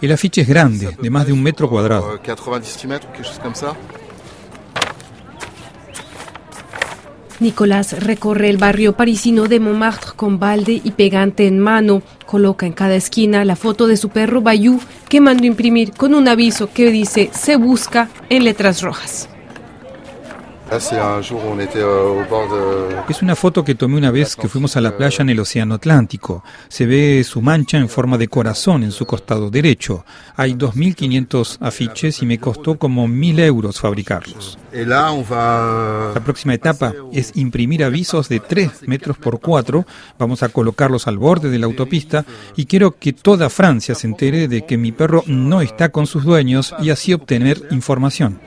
El afiche es grande, de más de un metro cuadrado. Nicolás recorre el barrio parisino de Montmartre con balde y pegante en mano. Coloca en cada esquina la foto de su perro Bayou que mandó imprimir con un aviso que dice se busca en letras rojas. Es una foto que tomé una vez que fuimos a la playa en el Océano Atlántico. Se ve su mancha en forma de corazón en su costado derecho. Hay 2.500 afiches y me costó como 1.000 euros fabricarlos. La próxima etapa es imprimir avisos de 3 metros por 4. Vamos a colocarlos al borde de la autopista y quiero que toda Francia se entere de que mi perro no está con sus dueños y así obtener información.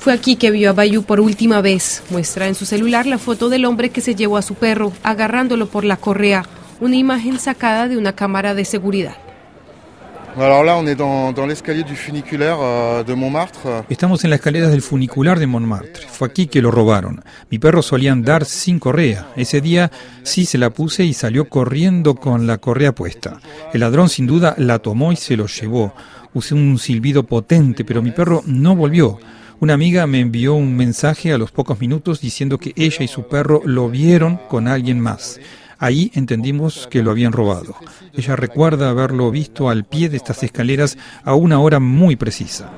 Fue aquí que vio a Bayou por última vez. Muestra en su celular la foto del hombre que se llevó a su perro, agarrándolo por la correa, una imagen sacada de una cámara de seguridad. Euh, Estamos en las escaleras del funicular de Montmartre. Fue aquí que lo robaron. Mi perro solía andar sin correa. Ese día sí se la puse y salió corriendo con la correa puesta. El ladrón sin duda la tomó y se lo llevó. Usé un silbido potente, pero mi perro no volvió. Una amiga me envió un mensaje a los pocos minutos diciendo que ella y su perro lo vieron con alguien más. Ahí entendimos que lo habían robado. Ella recuerda haberlo visto al pie de estas escaleras a una hora muy precisa.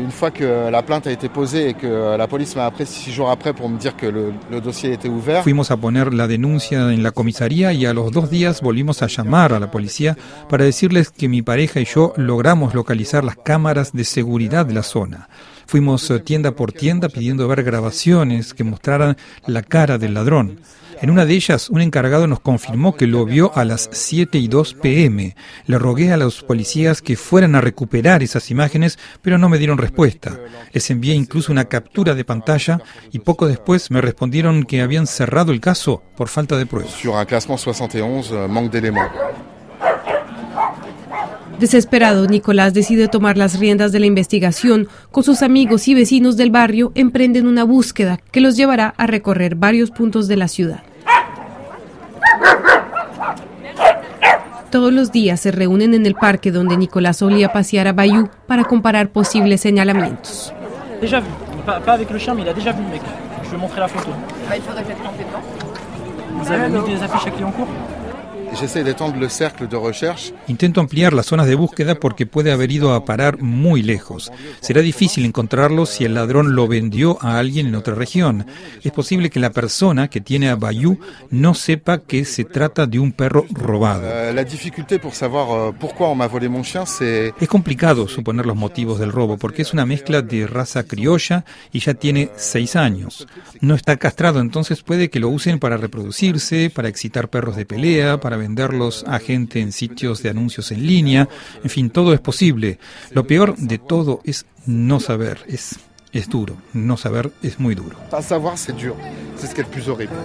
Fuimos a poner la denuncia en la comisaría y a los dos días volvimos a llamar a la policía para decirles que mi pareja y yo logramos localizar las cámaras de seguridad de la zona. Fuimos tienda por tienda pidiendo ver grabaciones que mostraran la cara del ladrón. En una de ellas, un encargado nos confirmó que lo vio a las 7 y 2 pm. Le rogué a los policías que fueran a recuperar esas imágenes, pero no me dieron respuesta. Les envié incluso una captura de pantalla y poco después me respondieron que habían cerrado el caso por falta de pruebas. Desesperado, Nicolás decide tomar las riendas de la investigación. Con sus amigos y vecinos del barrio emprenden una búsqueda que los llevará a recorrer varios puntos de la ciudad. Todos los días se reúnen en el parque donde Nicolás solía pasear a Bayou para comparar posibles señalamientos. Intento ampliar las zonas de búsqueda porque puede haber ido a parar muy lejos. Será difícil encontrarlo si el ladrón lo vendió a alguien en otra región. Es posible que la persona que tiene a Bayou no sepa que se trata de un perro robado. Es complicado suponer los motivos del robo porque es una mezcla de raza criolla y ya tiene seis años. No está castrado, entonces puede que lo usen para reproducirse, para excitar perros de pelea, para venderlos a gente en sitios de anuncios en línea, en fin, todo es posible. Lo peor de todo es no saber, es, es duro, no saber es muy duro. savoir c'est dur, c'est ce qui est le plus horrible.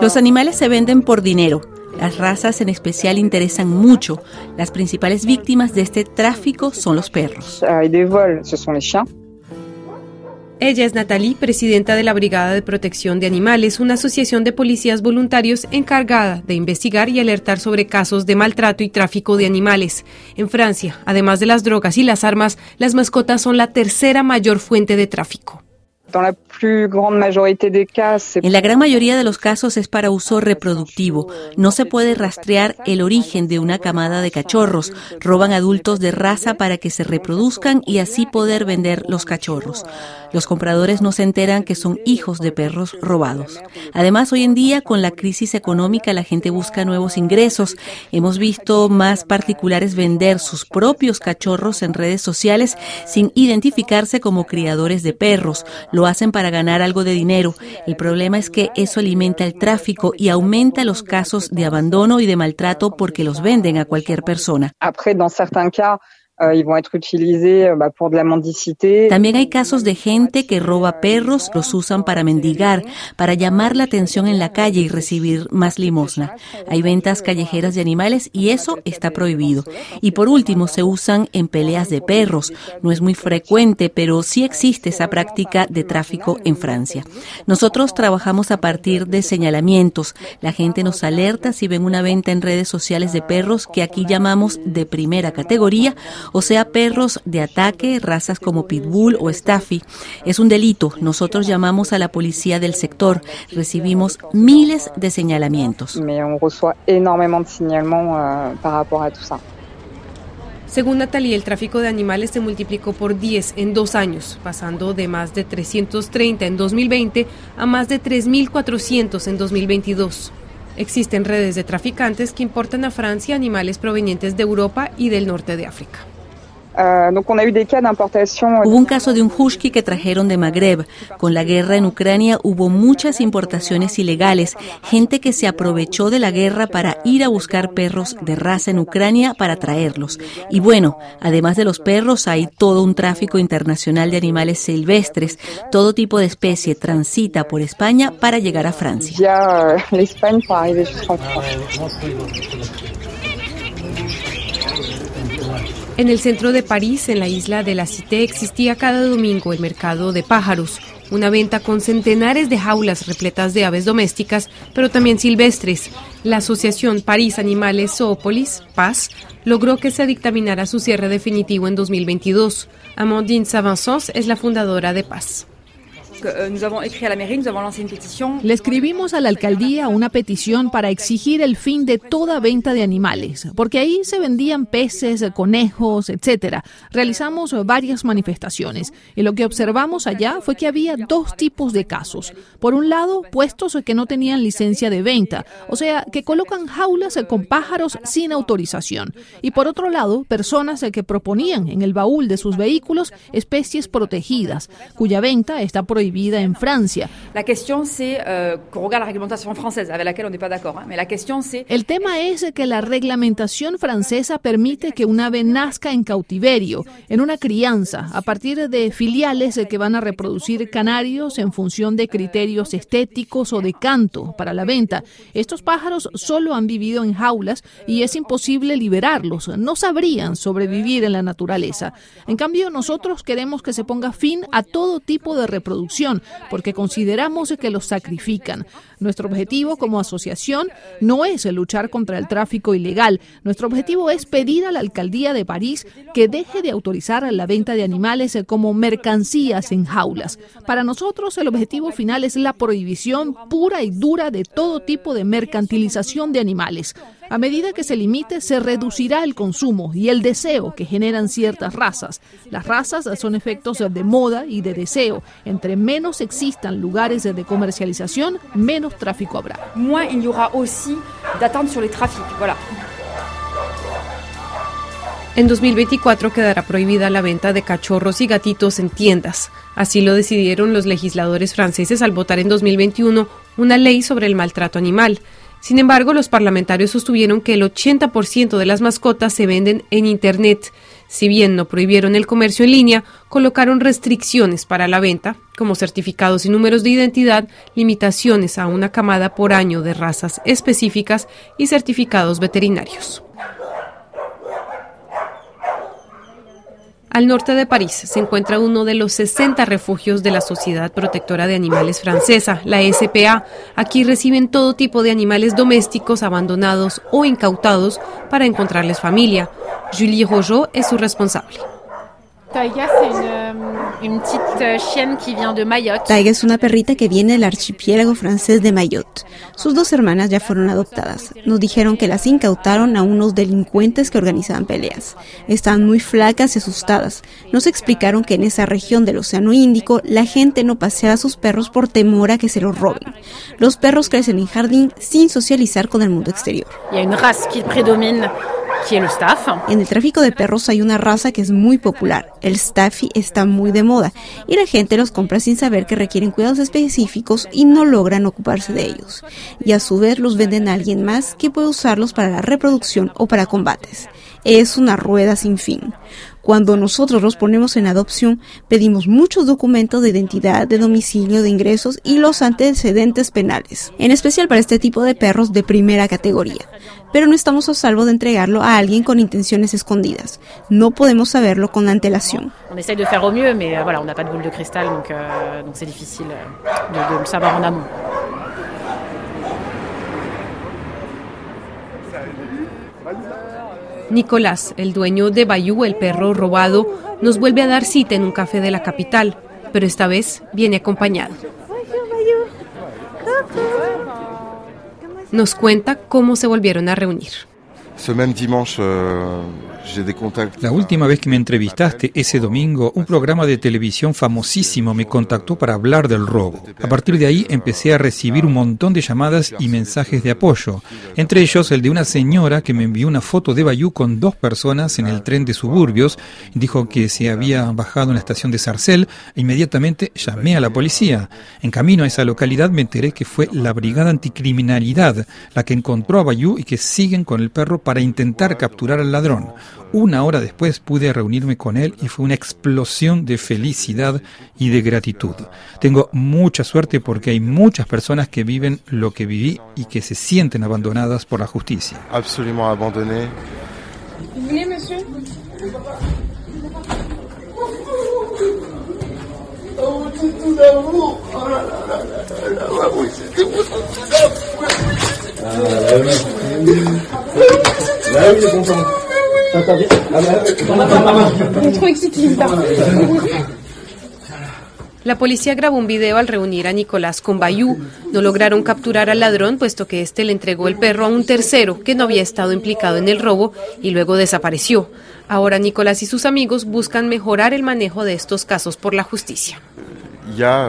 Los animales se venden por dinero. Las razas en especial interesan mucho. Las principales víctimas de este tráfico son los perros. Ella es Nathalie, presidenta de la Brigada de Protección de Animales, una asociación de policías voluntarios encargada de investigar y alertar sobre casos de maltrato y tráfico de animales. En Francia, además de las drogas y las armas, las mascotas son la tercera mayor fuente de tráfico. En la gran mayoría de los casos es para uso reproductivo. No se puede rastrear el origen de una camada de cachorros. Roban adultos de raza para que se reproduzcan y así poder vender los cachorros. Los compradores no se enteran que son hijos de perros robados. Además, hoy en día, con la crisis económica, la gente busca nuevos ingresos. Hemos visto más particulares vender sus propios cachorros en redes sociales sin identificarse como criadores de perros. Hacen para ganar algo de dinero. El problema es que eso alimenta el tráfico y aumenta los casos de abandono y de maltrato porque los venden a cualquier persona. Euh, euh, También hay casos de gente que roba perros, los usan para mendigar, para llamar la atención en la calle y recibir más limosna. Hay ventas callejeras de animales y eso está prohibido. Y por último, se usan en peleas de perros. No es muy frecuente, pero sí existe esa práctica de tráfico en Francia. Nosotros trabajamos a partir de señalamientos. La gente nos alerta si ven una venta en redes sociales de perros que aquí llamamos de primera categoría o sea perros de ataque, razas como Pitbull o Staffy. Es un delito. Nosotros llamamos a la policía del sector. Recibimos miles de señalamientos. Euh, Según Natalie, el tráfico de animales se multiplicó por 10 en dos años, pasando de más de 330 en 2020 a más de 3.400 en 2022. Existen redes de traficantes que importan a Francia animales provenientes de Europa y del norte de África. Euh, hubo un caso de un husky que trajeron de Magreb. Con la guerra en Ucrania hubo muchas importaciones ilegales, gente que se aprovechó de la guerra para ir a buscar perros de raza en Ucrania para traerlos. Y bueno, además de los perros hay todo un tráfico internacional de animales silvestres. Todo tipo de especie transita por España para llegar a Francia. En el centro de París, en la isla de la Cité, existía cada domingo el mercado de pájaros, una venta con centenares de jaulas repletas de aves domésticas, pero también silvestres. La Asociación París Animales Zoopolis, PAS, logró que se dictaminara su cierre definitivo en 2022. Amandine Savanzos es la fundadora de PAS. Le escribimos a la alcaldía una petición para exigir el fin de toda venta de animales, porque ahí se vendían peces, conejos, etcétera. Realizamos varias manifestaciones y lo que observamos allá fue que había dos tipos de casos. Por un lado, puestos que no tenían licencia de venta, o sea, que colocan jaulas con pájaros sin autorización. Y por otro lado, personas que proponían en el baúl de sus vehículos especies protegidas, cuya venta está prohibida vida en Francia. La cuestión c'est euh, la réglementation française avec laquelle on n'est pas d'accord, la question c'est El tema es que la reglamentación francesa permite que un ave nazca en cautiverio, en una crianza, a partir de filiales que van a reproducir canarios en función de criterios estéticos o de canto para la venta. Estos pájaros solo han vivido en jaulas y es imposible liberarlos, no sabrían sobrevivir en la naturaleza. En cambio, nosotros queremos que se ponga fin a todo tipo de reproducción porque consideramos que los sacrifican. Nuestro objetivo como asociación no es luchar contra el tráfico ilegal. Nuestro objetivo es pedir a la alcaldía de París que deje de autorizar la venta de animales como mercancías en jaulas. Para nosotros el objetivo final es la prohibición pura y dura de todo tipo de mercantilización de animales. A medida que se limite, se reducirá el consumo y el deseo que generan ciertas razas. Las razas son efectos de moda y de deseo. Entre menos existan lugares de comercialización, menos tráfico habrá. Moins il y aura aussi d'attente sur les trafics. Voilà. En 2024 quedará prohibida la venta de cachorros y gatitos en tiendas. Así lo decidieron los legisladores franceses al votar en 2021 una ley sobre el maltrato animal. Sin embargo, los parlamentarios sostuvieron que el 80% de las mascotas se venden en Internet. Si bien no prohibieron el comercio en línea, colocaron restricciones para la venta, como certificados y números de identidad, limitaciones a una camada por año de razas específicas y certificados veterinarios. Al norte de París se encuentra uno de los 60 refugios de la Sociedad Protectora de Animales francesa, la SPA. Aquí reciben todo tipo de animales domésticos abandonados o incautados para encontrarles familia. Julie Rojo es su responsable. Taiga es una perrita que viene del archipiélago francés de Mayotte. Sus dos hermanas ya fueron adoptadas. Nos dijeron que las incautaron a unos delincuentes que organizaban peleas. Estaban muy flacas y asustadas. Nos explicaron que en esa región del Océano Índico la gente no pasea a sus perros por temor a que se los roben. Los perros crecen en jardín sin socializar con el mundo exterior. Hay una raza que predomina En el tráfico de perros hay una raza que es muy popular. El Staffy está muy de moda y la gente los compra sin saber que requieren cuidados específicos y no logran ocuparse de ellos. Y a su vez los venden a alguien más que puede usarlos para la reproducción o para combates. Es una rueda sin fin. Cuando nosotros los ponemos en adopción, pedimos muchos documentos de identidad, de domicilio, de ingresos y los antecedentes penales, en especial para este tipo de perros de primera categoría. Pero no estamos a salvo de entregarlo a alguien con intenciones escondidas. No podemos saberlo con antelación. On essaye de faire au mieux, mais voilà, on n'a pas de boule de cristal, donc euh, donc c'est difficile de, de le savoir en amont. Nicolás, el dueño de Bayou, el perro robado, nos vuelve a dar cita en un café de la capital, pero esta vez viene acompañado. Nos cuenta cómo se volvieron a reunir. Euh, la última vez que me entrevistaste, ese domingo, un programa de televisión famosísimo me contactó para hablar del robo. A partir de ahí empecé a recibir un montón de llamadas y mensajes de apoyo, entre ellos el de una señora que me envió una foto de Bayou con dos personas en el tren de suburbios, dijo que se había bajado en la estación de Sarcel e inmediatamente llamé a la policía. En camino a esa localidad me enteré que fue la Brigada Anticriminalidad la que encontró a Bayou y que siguen con el perro para intentar capturar al ladrón. Una hora después pude reunirme con él y fue una explosión de felicidad y de gratitud. Tengo mucha suerte porque hay muchas personas que viven lo que viví y que se sienten abandonadas por la justicia. Absolument abandoné. La policía grabó un video al reunir a Nicolás con Bayou. No lograron capturar al ladrón, puesto que éste le entregó el perro a un tercero que no había estado implicado en el robo y luego desapareció. Ahora Nicolás y sus amigos buscan mejorar el manejo de estos casos por la justicia. Ya,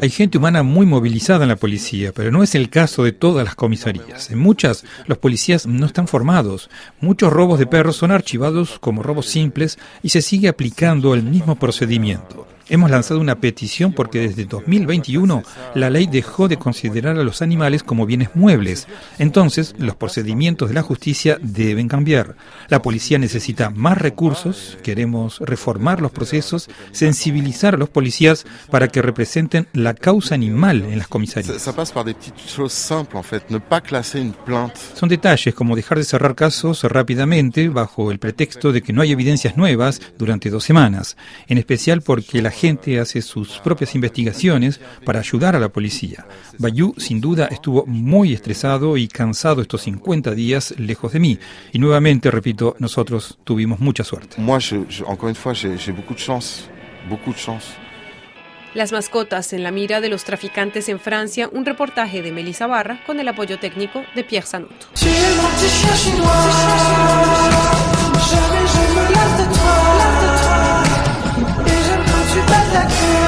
Hay gente humana muy movilizada en la policía, pero no es el caso de todas las comisarías. En muchas, los policías no están formados. Muchos robos de perros son archivados como robos simples y se sigue aplicando el mismo procedimiento. Hemos lanzado una petición porque desde 2021 la ley dejó de considerar a los animales como bienes muebles. Entonces, los procedimientos de la justicia deben cambiar. La policía necesita más recursos, queremos reformar los procesos, sensibilizar a los policías para que representen la causa animal en las comisarías. Son detalles como dejar de cerrar casos rápidamente bajo el pretexto de que no hay evidencias nuevas durante dos semanas, en especial porque la gente hace sus propias investigaciones para ayudar a la policía. Bayou, sin duda, estuvo muy estresado y cansado estos 50 días lejos de mí. Y nuevamente, repito, nosotros tuvimos mucha suerte. Las mascotas en la mira de los traficantes en Francia, un reportaje de Melissa Barra con el apoyo técnico de Pierre Sanot. that girl.